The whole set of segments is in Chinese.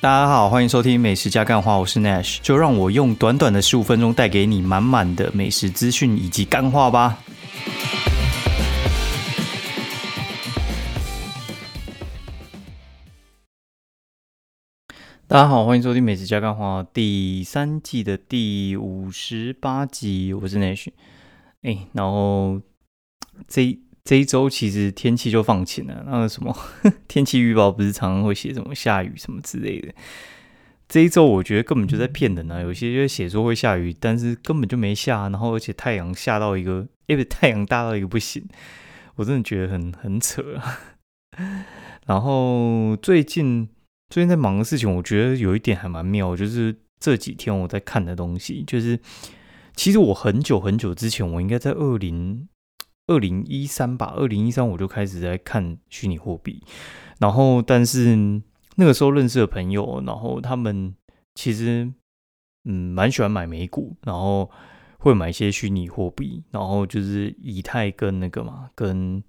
大家好，欢迎收听美食加干话，我是 Nash，就让我用短短的十五分钟带给你满满的美食资讯以及干话吧。大家好，欢迎收听美食加干话第三季的第五十八集，我是 Nash。哎，然后这。这一周其实天气就放晴了，那个什么 天气预报不是常常会写什么下雨什么之类的。这一周我觉得根本就在骗人啊！有些就写说会下雨，但是根本就没下，然后而且太阳下到一个，因为太阳大到一个不行，我真的觉得很很扯。啊 然后最近最近在忙的事情，我觉得有一点还蛮妙，就是这几天我在看的东西，就是其实我很久很久之前，我应该在二零。二零一三吧，二零一三我就开始在看虚拟货币，然后但是那个时候认识的朋友，然后他们其实嗯蛮喜欢买美股，然后会买一些虚拟货币，然后就是以太跟那个嘛，跟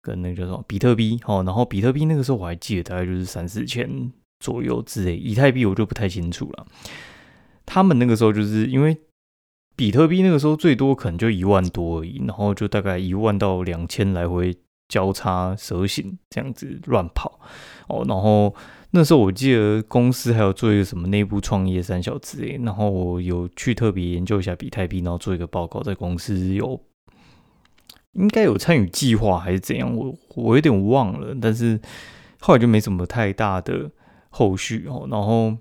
跟那个叫什么比特币哦，然后比特币那个时候我还记得大概就是三四千左右之类，以太币我就不太清楚了。他们那个时候就是因为。比特币那个时候最多可能就一万多而已，然后就大概一万到两千来回交叉蛇形这样子乱跑哦。然后那时候我记得公司还有做一个什么内部创业三小之类，然后我有去特别研究一下比特币，然后做一个报告，在公司有应该有参与计划还是怎样，我我有点忘了，但是后来就没什么太大的后续哦。然后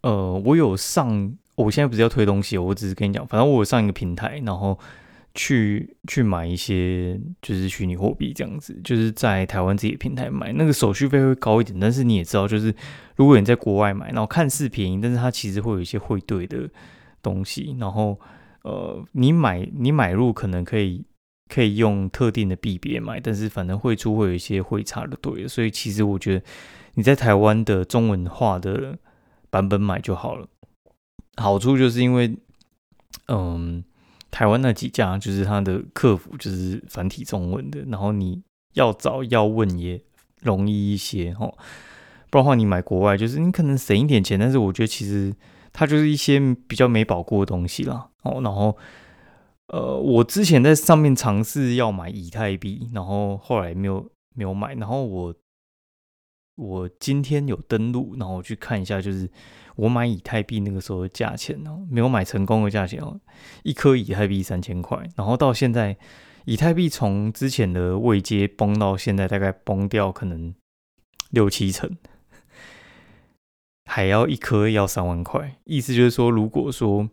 呃，我有上。我现在不是要推东西，我只是跟你讲，反正我有上一个平台，然后去去买一些就是虚拟货币这样子，就是在台湾自己的平台买，那个手续费会高一点，但是你也知道，就是如果你在国外买，然后看似便宜，但是它其实会有一些汇兑的东西，然后呃，你买你买入可能可以可以用特定的币别买，但是反正汇出会有一些汇差的对，所以其实我觉得你在台湾的中文化的版本买就好了。好处就是因为，嗯，台湾那几家就是它的客服就是繁体中文的，然后你要找要问也容易一些哦。不然的话，你买国外就是你可能省一点钱，但是我觉得其实它就是一些比较没保过的东西啦。哦，然后呃，我之前在上面尝试要买以太币，然后后来没有没有买，然后我我今天有登录，然后我去看一下，就是。我买以太币那个时候的价钱哦，没有买成功的价钱哦，一颗以太币三千块，然后到现在，以太币从之前的位阶崩到现在，大概崩掉可能六七成，还要一颗要三万块，意思就是说，如果说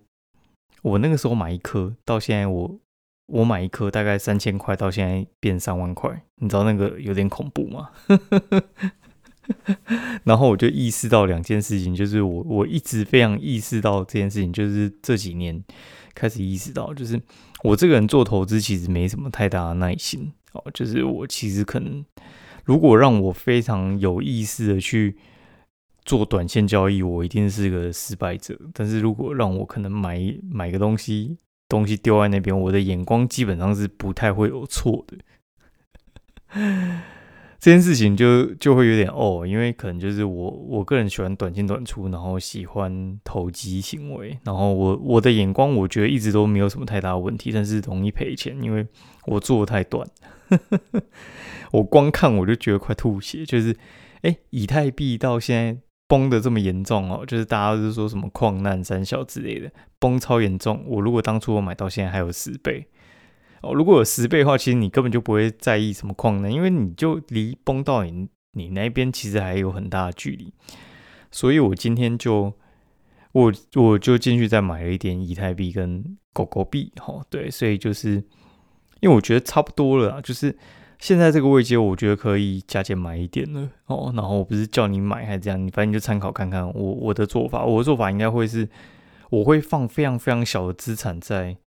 我那个时候买一颗，到现在我我买一颗大概三千块，到现在变三万块，你知道那个有点恐怖吗？然后我就意识到两件事情，就是我我一直非常意识到这件事情，就是这几年开始意识到，就是我这个人做投资其实没什么太大的耐心哦，就是我其实可能如果让我非常有意识的去做短线交易，我一定是个失败者。但是如果让我可能买买个东西，东西丢在那边，我的眼光基本上是不太会有错的。这件事情就就会有点哦，因为可能就是我我个人喜欢短进短出，然后喜欢投机行为，然后我我的眼光我觉得一直都没有什么太大的问题，但是容易赔钱，因为我做的太短，我光看我就觉得快吐血，就是哎，以太币到现在崩的这么严重哦，就是大家都是说什么矿难三小之类的，崩超严重，我如果当初我买到现在还有十倍。哦，如果有十倍的话，其实你根本就不会在意什么矿能，因为你就离崩到你你那边其实还有很大的距离。所以我今天就我我就进去再买了一点以太币跟狗狗币，哈，对，所以就是因为我觉得差不多了，就是现在这个位阶，我觉得可以加减买一点了，哦，然后我不是叫你买还是这样，你反正就参考看看我我的做法，我的做法应该会是我会放非常非常小的资产在。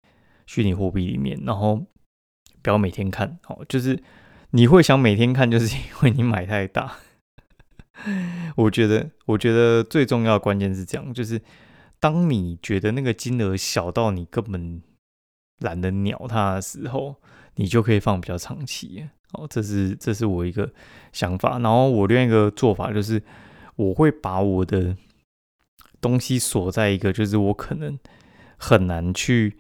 虚拟货币里面，然后不要每天看，哦，就是你会想每天看，就是因为你买太大。我觉得，我觉得最重要的关键是这样，就是当你觉得那个金额小到你根本懒得鸟它的时候，你就可以放比较长期。哦，这是这是我一个想法。然后我另一个做法就是，我会把我的东西锁在一个，就是我可能很难去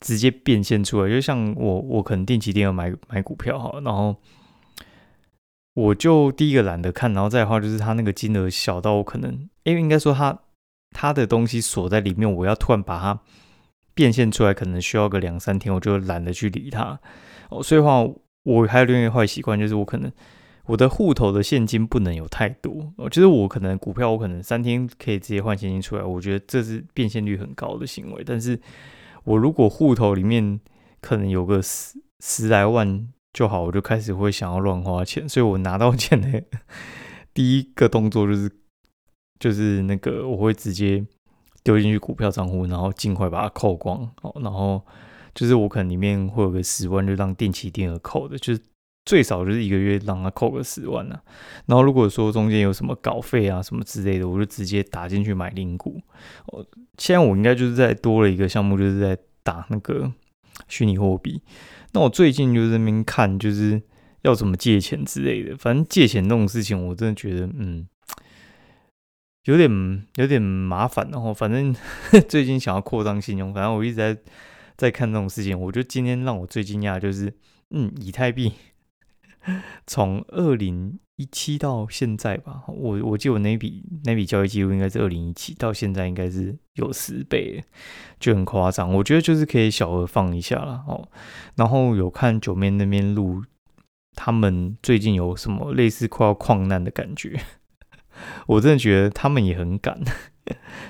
直接变现出来。就像我，我可能定期定额买买股票哈，然后我就第一个懒得看，然后再的话就是它那个金额小到我可能，因为应该说它它的东西锁在里面，我要突然把它变现出来，可能需要个两三天，我就懒得去理它。哦，所以话我还有另一个坏习惯，就是我可能。我的户头的现金不能有太多，就是我可能股票我可能三天可以直接换现金出来，我觉得这是变现率很高的行为。但是我如果户头里面可能有个十十来万就好，我就开始会想要乱花钱，所以我拿到钱呢第一个动作就是就是那个我会直接丢进去股票账户，然后尽快把它扣光哦。然后就是我可能里面会有个十万，就让定期定额扣的，就是。最少就是一个月让他扣个十万呢，然后如果说中间有什么稿费啊什么之类的，我就直接打进去买零股。哦，现在我应该就是在多了一个项目，就是在打那个虚拟货币。那我最近就在那边看，就是要怎么借钱之类的。反正借钱这种事情，我真的觉得嗯，有点有点麻烦。然后反正 最近想要扩张信用，反正我一直在在看这种事情。我觉得今天让我最惊讶就是，嗯，以太币。从二零一七到现在吧，我我记得我那笔那笔交易记录应该是二零一七到现在应该是有十倍，就很夸张。我觉得就是可以小额放一下了哦。然后有看九面那边录，他们最近有什么类似快要矿难的感觉，我真的觉得他们也很敢，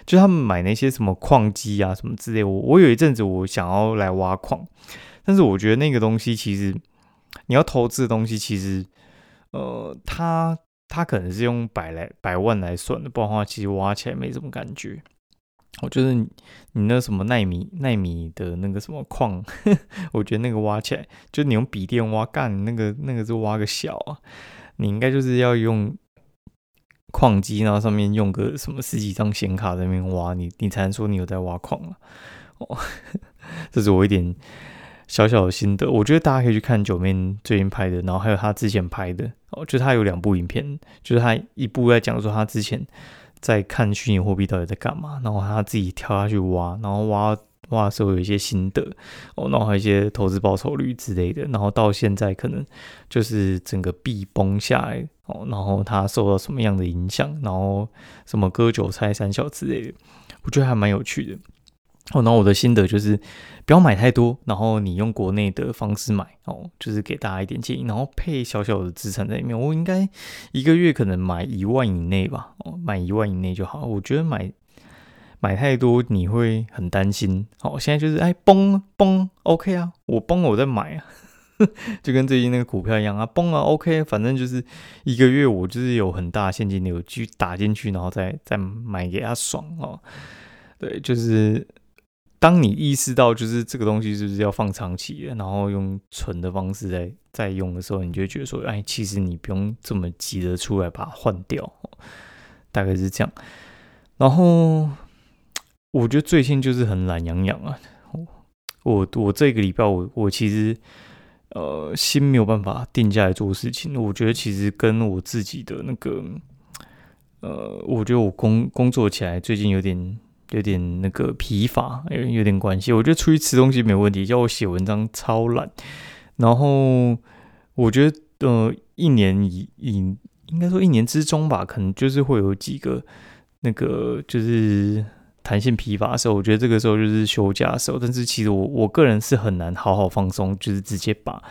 就他们买那些什么矿机啊什么之类。我我有一阵子我想要来挖矿，但是我觉得那个东西其实。你要投资的东西，其实，呃，它它可能是用百来百万来算的，不然的话，其实挖起来没什么感觉。我觉得你你那什么纳米纳米的那个什么矿，我觉得那个挖起来，就你用笔电挖干那个那个是挖个小啊，你应该就是要用矿机，然后上面用个什么十几张显卡在那边挖，你你才能说你有在挖矿了。哦，这是我一点。小小的心得，我觉得大家可以去看九面最近拍的，然后还有他之前拍的哦，就他有两部影片，就是他一部在讲说他之前在看虚拟货币到底在干嘛，然后他自己跳下去挖，然后挖挖的时候有一些心得哦，然后还有一些投资报酬率之类的，然后到现在可能就是整个币崩下来哦，然后他受到什么样的影响，然后什么割韭菜三小之类的，我觉得还蛮有趣的。哦，然后我的心得就是不要买太多，然后你用国内的方式买哦，就是给大家一点建议，然后配小小的资产在里面。我应该一个月可能买一万以内吧，哦，买一万以内就好。我觉得买买太多你会很担心。哦，现在就是哎崩崩，OK 啊，我崩了我再买啊，就跟最近那个股票一样啊，崩了 OK，反正就是一个月我就是有很大现金流去打进去，然后再再买给他爽哦。对，就是。当你意识到就是这个东西就是要放长期的，然后用存的方式在在用的时候，你就觉得说，哎，其实你不用这么急着出来把它换掉，大概是这样。然后我觉得最近就是很懒洋洋啊，我我这个礼拜我我其实呃心没有办法定下来做事情，我觉得其实跟我自己的那个呃，我觉得我工工作起来最近有点。有点那个疲乏，有有点关系。我觉得出去吃东西没问题，叫我写文章超懒。然后我觉得，呃，一年以以应该说一年之中吧，可能就是会有几个那个就是弹性疲乏的时候。我觉得这个时候就是休假的时候。但是其实我我个人是很难好好放松，就是直接把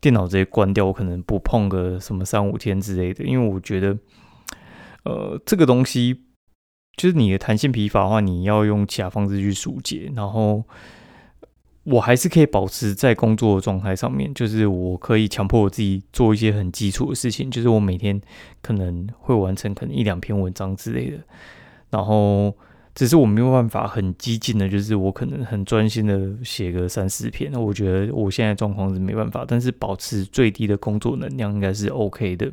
电脑直接关掉，我可能不碰个什么三五天之类的。因为我觉得，呃，这个东西。就是你的弹性疲乏的话，你要用其他方式去疏解。然后我还是可以保持在工作的状态上面，就是我可以强迫我自己做一些很基础的事情，就是我每天可能会完成可能一两篇文章之类的。然后只是我没有办法很激进的，就是我可能很专心的写个三四篇。我觉得我现在状况是没办法，但是保持最低的工作能量应该是 OK 的。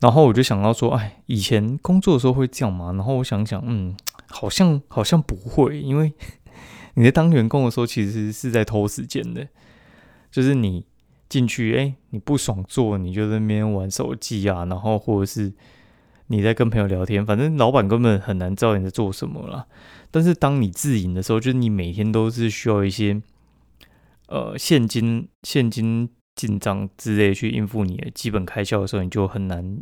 然后我就想到说，哎，以前工作的时候会这样吗？然后我想想，嗯，好像好像不会，因为 你在当员工的时候，其实是在偷时间的，就是你进去，哎，你不爽做，你就在那边玩手机啊，然后或者是你在跟朋友聊天，反正老板根本很难知道你在做什么了。但是当你自营的时候，就是你每天都是需要一些呃现金、现金进账之类去应付你的基本开销的时候，你就很难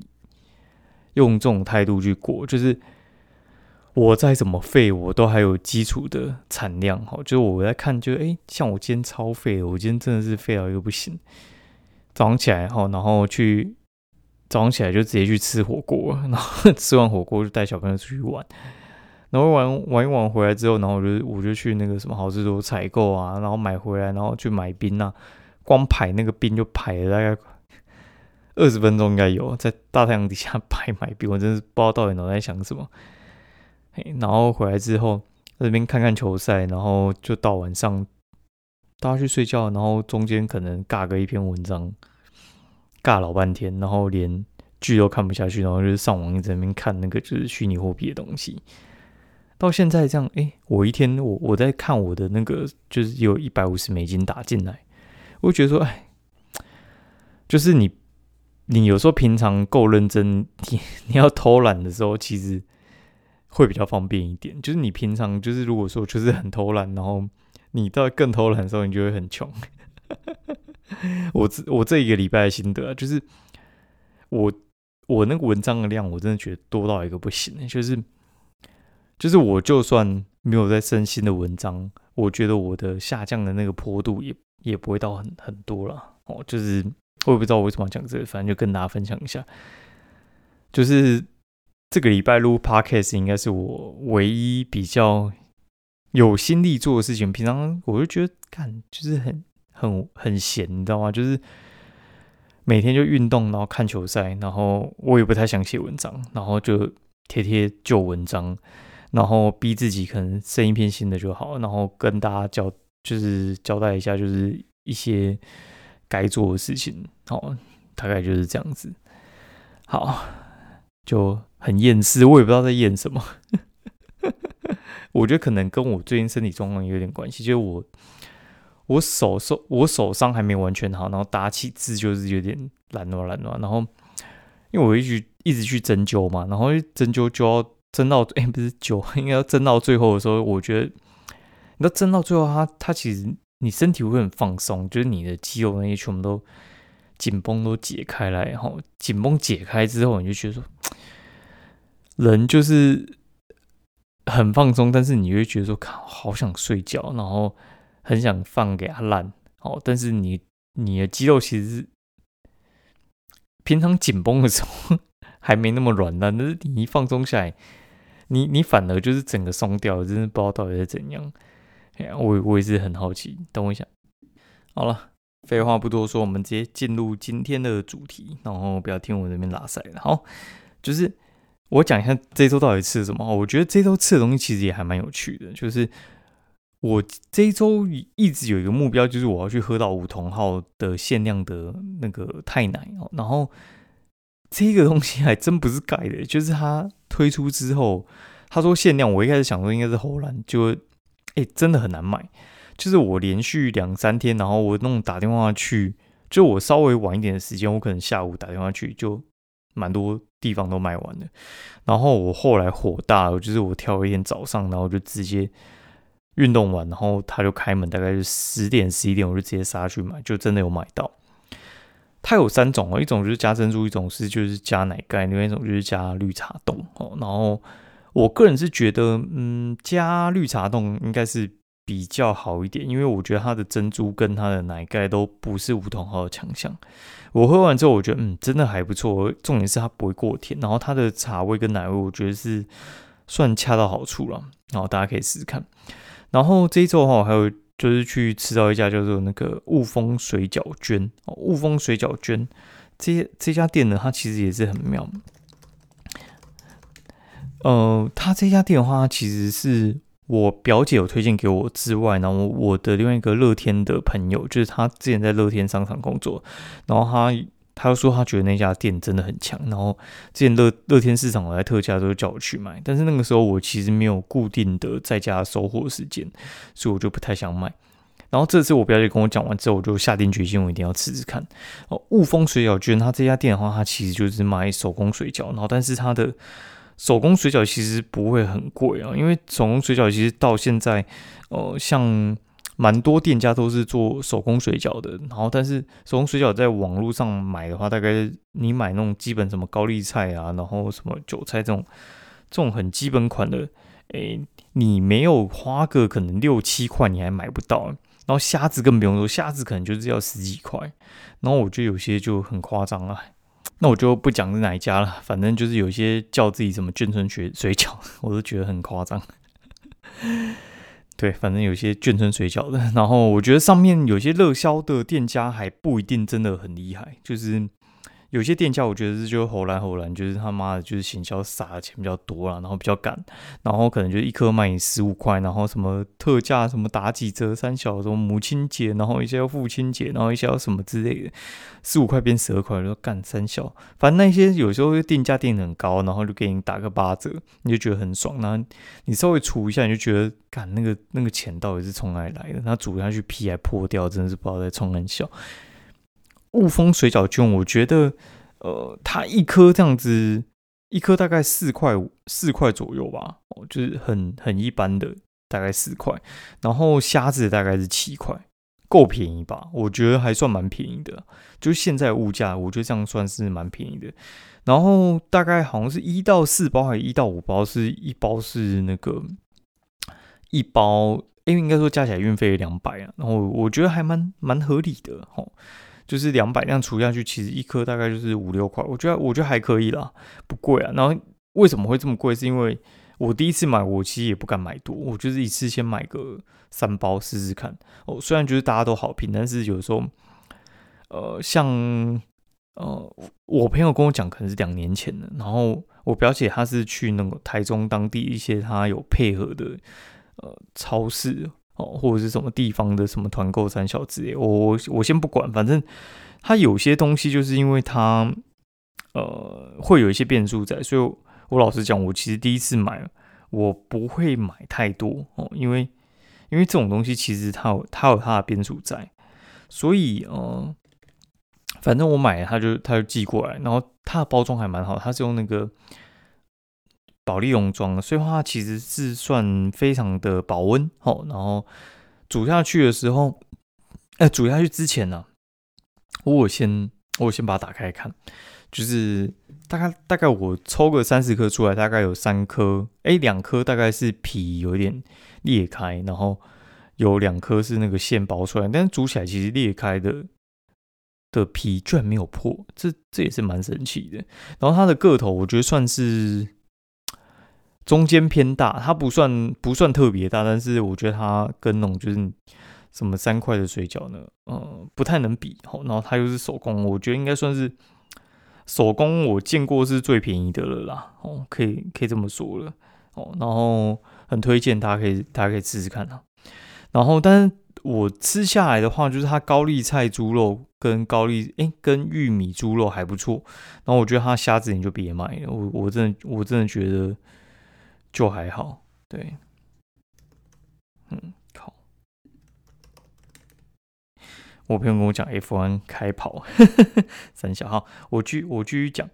用这种态度去过。就是我再怎么废，我都还有基础的产量。哈，就是我在看，就哎，像我今天超废，我今天真的是废到一个不行。早上起来哈，然后去。早上起来就直接去吃火锅，然后吃完火锅就带小朋友出去玩，然后玩玩一玩回来之后，然后我就我就去那个什么好事多采购啊，然后买回来，然后去买冰啊，光排那个冰就排了大概二十分钟应该有，在大太阳底下排买冰，我真是不知道到底脑袋想什么。然后回来之后在这边看看球赛，然后就到晚上大家去睡觉，然后中间可能尬个一篇文章。尬老半天，然后连剧都看不下去，然后就是上网一直在那边看那个就是虚拟货币的东西。到现在这样，哎，我一天我我在看我的那个就是有一百五十美金打进来，我觉得说，哎，就是你你有时候平常够认真，你你要偷懒的时候，其实会比较方便一点。就是你平常就是如果说就是很偷懒，然后你到更偷懒的时候，你就会很穷。我这我这一个礼拜的心得就是，我我那个文章的量，我真的觉得多到一个不行。就是就是我就算没有在更新的文章，我觉得我的下降的那个坡度也也不会到很很多了。哦，就是我也不知道我为什么讲这个，反正就跟大家分享一下。就是这个礼拜录 podcast 应该是我唯一比较有心力做的事情。平常我就觉得干就是很。很很闲，你知道吗？就是每天就运动，然后看球赛，然后我也不太想写文章，然后就贴贴旧文章，然后逼自己可能生一篇新的就好，然后跟大家交就是交代一下，就是一些该做的事情，好，大概就是这样子。好，就很厌世，我也不知道在厌什么。我觉得可能跟我最近身体状况有点关系，就是我。我手受我手伤还没完全好，然后打起字就是有点懒惰懒惰，然后因为我一直一直去针灸嘛，然后针灸就要针到哎不是灸，应该要针到最后的时候，我觉得你要针到最后，它它其实你身体会很放松，就是你的肌肉那些全部都紧绷都解开来，然后紧绷解开之后，你就觉得说人就是很放松，但是你会觉得说靠好想睡觉，然后。很想放给他烂，哦，但是你你的肌肉其实平常紧绷的时候还没那么软烂，但是你一放松下来，你你反而就是整个松掉，真的不知道到底是怎样。哎呀，我我也是很好奇，等我一下。好了，废话不多说，我们直接进入今天的主题，然后不要听我这边拉塞了。好，就是我讲一下这周到底吃了什么。我觉得这周吃的东西其实也还蛮有趣的，就是。我这周一直有一个目标，就是我要去喝到梧桐号的限量的那个太奶哦。然后这个东西还真不是改的，就是它推出之后，他说限量，我一开始想说应该是荷兰，就哎真的很难买。就是我连续两三天，然后我弄打电话去，就我稍微晚一点的时间，我可能下午打电话去，就蛮多地方都卖完了。然后我后来火大了，就是我挑一天早上，然后就直接。运动完，然后他就开门，大概是十点十一点，我就直接杀去买，就真的有买到。它有三种哦，一种就是加珍珠，一种是就是加奶盖，另外一种就是加绿茶冻哦。然后我个人是觉得，嗯，加绿茶冻应该是比较好一点，因为我觉得它的珍珠跟它的奶盖都不是梧桐号的强项。我喝完之后，我觉得嗯，真的还不错。重点是它不会过甜，然后它的茶味跟奶味，我觉得是算恰到好处了。然后大家可以试试看。然后这一周哈，还有就是去吃到一家叫做那个雾峰水饺娟哦，雾峰水饺娟这这家店呢，它其实也是很妙。呃，他这家店的话，其实是我表姐有推荐给我之外，然后我的另外一个乐天的朋友，就是他之前在乐天商场工作，然后他。他又说他觉得那家店真的很强，然后之前乐乐天市场我在特价都叫我去买，但是那个时候我其实没有固定的在家收货时间，所以我就不太想买。然后这次我表姐跟我讲完之后，我就下定决心，我一定要吃吃看。哦，雾峰水饺居然它这家店的话，它其实就是卖手工水饺，然后但是它的手工水饺其实不会很贵啊，因为手工水饺其实到现在，呃，像蛮多店家都是做手工水饺的，然后但是手工水饺在网络上买的话，大概你买那种基本什么高丽菜啊，然后什么韭菜这种这种很基本款的，诶，你没有花个可能六七块，你还买不到。然后虾子更不用说，虾子可能就是要十几块。然后我觉得有些就很夸张了，那我就不讲是哪一家了。反正就是有些叫自己什么眷村水水饺，我都觉得很夸张。对，反正有些眷村水饺的。然后我觉得上面有些热销的店家还不一定真的很厉害，就是。有些店家我觉得是就后来后来就是他妈的，就是行销撒的钱比较多了，然后比较赶，然后可能就一颗卖你十五块，然后什么特价什么打几折三小什么母亲节，然后一些要父亲节，然后一些要什么之类的，十五块变十二块，就干三小，反正那些有时候定价定很高，然后就给你打个八折，你就觉得很爽，然后你稍微除一下，你就觉得干那个那个钱到底是从哪里来的？那煮下去皮还破掉，真的是不知道在冲很小。雾峰水饺卷，我觉得，呃，它一颗这样子，一颗大概四块五，四块左右吧，哦，就是很很一般的，大概四块。然后虾子大概是七块，够便宜吧？我觉得还算蛮便宜的，就现在物价，我觉得这样算是蛮便宜的。然后大概好像是一到四包，还是一到五包，是一包是那个一包，因为应该说加起来运费两百啊。然后我觉得还蛮蛮合理的，吼。就是两百样除下去，其实一颗大概就是五六块，我觉得我觉得还可以啦，不贵啊。然后为什么会这么贵？是因为我第一次买，我其实也不敢买多，我就是一次先买个三包试试看。哦，虽然觉得大家都好评，但是有时候，呃，像呃，我朋友跟我讲，可能是两年前的。然后我表姐她是去那个台中当地一些她有配合的呃超市。哦，或者是什么地方的什么团购三小之类，我我先不管，反正它有些东西就是因为它呃会有一些变数在，所以我老实讲，我其实第一次买我不会买太多哦，因为因为这种东西其实它有它有它的变数在，所以呃反正我买它就它就寄过来，然后它的包装还蛮好，它是用那个。保利龙装，所以话其实是算非常的保温哦。然后煮下去的时候，哎，煮下去之前呢，我先我先把它打开看，就是大概大概我抽个三十颗出来，大概有三颗，哎，两颗大概是皮有点裂开，然后有两颗是那个线包出来，但是煮起来其实裂开的的皮居然没有破，这这也是蛮神奇的。然后它的个头，我觉得算是。中间偏大，它不算不算特别大，但是我觉得它跟那种就是什么三块的水饺呢，呃，不太能比。然后它又是手工，我觉得应该算是手工我见过是最便宜的了啦。哦，可以可以这么说了。哦，然后很推荐大家可以大家可以试试看啊。然后，但是我吃下来的话，就是它高丽菜猪肉跟高丽哎跟玉米猪肉还不错。然后我觉得它虾子你就别买了，我我真的我真的觉得。就还好，对，嗯，好。我朋友跟我讲 F1 开跑，三小号。我继我继续讲，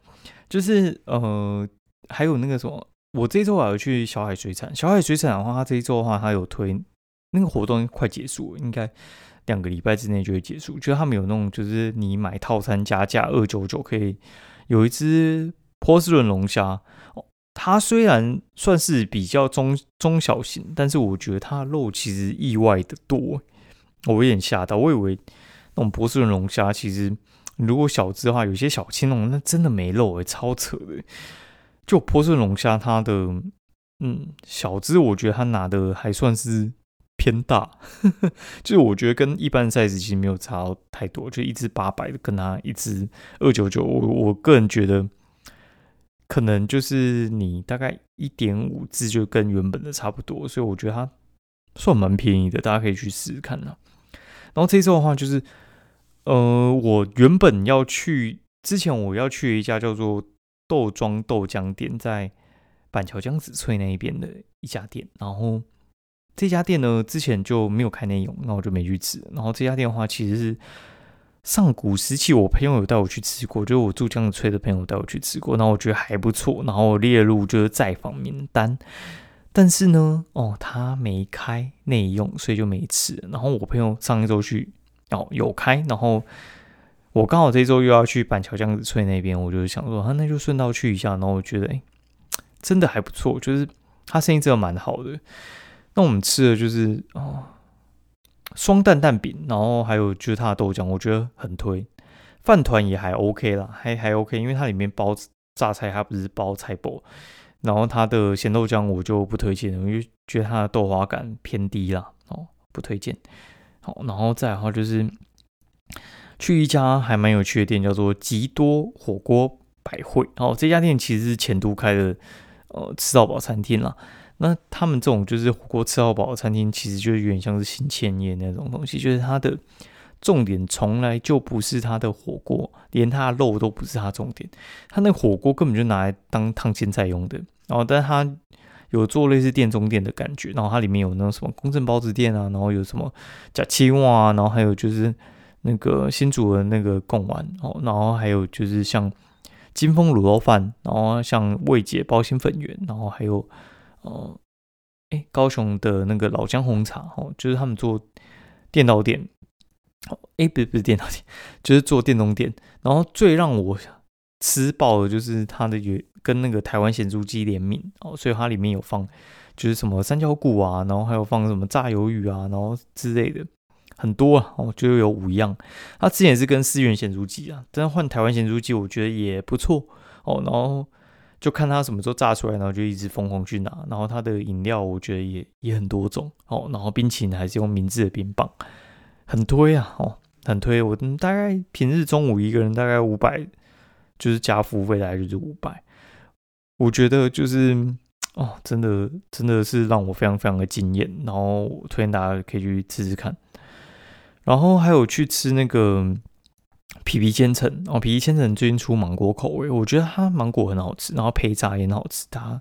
就是呃，还有那个什么，我这周还要去小海水产。小海水产的话，它这一周的话，它有推那个活动，快结束了，应该两个礼拜之内就会结束。就是他们有那种，就是你买套餐加价二九九，可以有一只波士顿龙虾。它虽然算是比较中中小型，但是我觉得它肉其实意外的多，我有点吓到。我以为那种波士顿龙虾，其实如果小只的话，有些小青龙那真的没肉诶，超扯的。就波士顿龙虾，它的嗯小只，我觉得它拿的还算是偏大，呵 呵就是我觉得跟一般 size 其实没有差太多，就一只八百的跟它一只二九九，我我个人觉得。可能就是你大概一点五字就跟原本的差不多，所以我觉得它算蛮便宜的，大家可以去试试看呢。然后这次的话，就是呃，我原本要去之前我要去一家叫做豆庄豆浆店，在板桥江子翠那一边的一家店。然后这家店呢之前就没有开内容，那我就没去吃。然后这家店的话，其实是上古时期我朋友有带我去吃过，就是我住江子翠的朋友带我去吃过，然后我觉得还不错，然后列入就是在访名单。但是呢，哦，他没开内用，所以就没吃。然后我朋友上一周去，哦，有开，然后我刚好这周又要去板桥江子翠那边，我就想说，啊，那就顺道去一下。然后我觉得，哎，真的还不错，就是他生意真的蛮好的。那我们吃的就是哦，双蛋蛋饼，然后还有就是它的豆浆，我觉得很推。饭团也还 OK 啦，还还 OK，因为它里面包榨菜，它不是包菜包。然后它的咸豆浆我就不推荐，因为觉得它的豆花感偏低啦，哦，不推荐。好，然后再的话就是去一家还蛮有趣的店，叫做吉多火锅百汇。哦，这家店其实是前都开的，呃，吃到饱餐厅啦。那他们这种就是火锅吃到饱的餐厅，其实就是有点像是新千叶那种东西，就是它的重点从来就不是它的火锅，连它的肉都不是它重点，它那火锅根本就拿来当烫青菜用的。然后，但它有做类似店中店的感觉，然后它里面有那种什么公正包子店啊，然后有什么假青蛙啊，然后还有就是那个新煮的那个贡丸哦，然后还有就是像金丰卤肉饭，然后像味姐包心粉圆，然后还有。哦，哎，高雄的那个老姜红茶，哦，就是他们做电脑店，哦，哎，不是不是电脑店，就是做电动店。然后最让我吃爆的就是它的有跟那个台湾咸猪鸡联名，哦，所以它里面有放就是什么三角骨啊，然后还有放什么炸鱿鱼啊，然后之类的很多啊，哦，就有五样。它之前是跟思源咸猪鸡啊，但换台湾咸猪鸡，我觉得也不错哦，然后。就看他什么时候炸出来，然后就一直疯狂去拿。然后他的饮料，我觉得也也很多种哦。然后冰淇淋还是用明治的冰棒，很推啊哦，很推。我大概平日中午一个人大概五百，就是加服务费大概就是五百。我觉得就是哦，真的真的是让我非常非常的惊艳。然后推荐大家可以去吃吃看。然后还有去吃那个。皮皮千层哦，皮皮千层最近出芒果口味，我觉得它芒果很好吃，然后配炸也很好吃，大家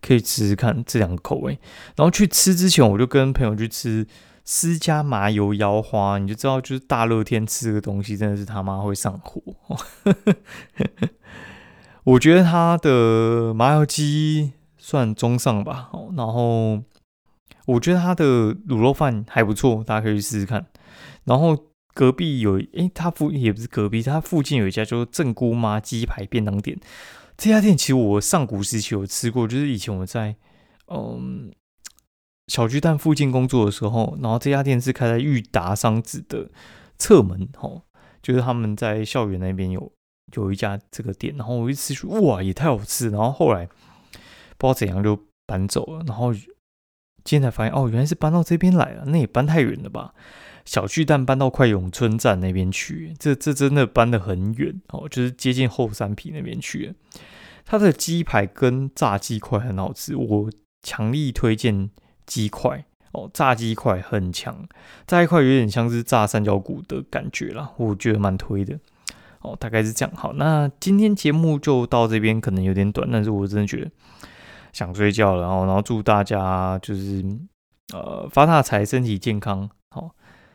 可以试试看这两个口味。然后去吃之前，我就跟朋友去吃私家麻油腰花，你就知道，就是大热天吃这个东西真的是他妈会上火。我觉得它的麻油鸡算中上吧，然后我觉得它的卤肉饭还不错，大家可以去试试看。然后。隔壁有，诶，他附也不是隔壁，他附近有一家叫做正姑妈鸡排便当店。这家店其实我上古时期有吃过，就是以前我在嗯小巨蛋附近工作的时候，然后这家店是开在裕达商子的侧门，吼，就是他们在校园那边有有一家这个店，然后我一吃，哇，也太好吃。然后后来不知道怎样就搬走了，然后今天才发现，哦，原来是搬到这边来了，那也搬太远了吧。小巨蛋搬到快永春站那边去，这这真的搬得很远哦，就是接近后山皮那边去。它的鸡排跟炸鸡块很好吃，我强力推荐鸡块哦，炸鸡块很强，炸一块有点像是炸三角骨的感觉啦，我觉得蛮推的哦，大概是这样。好，那今天节目就到这边，可能有点短，但是我真的觉得想睡觉了，然后然后祝大家就是呃发大财，身体健康。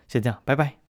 先这样，拜拜。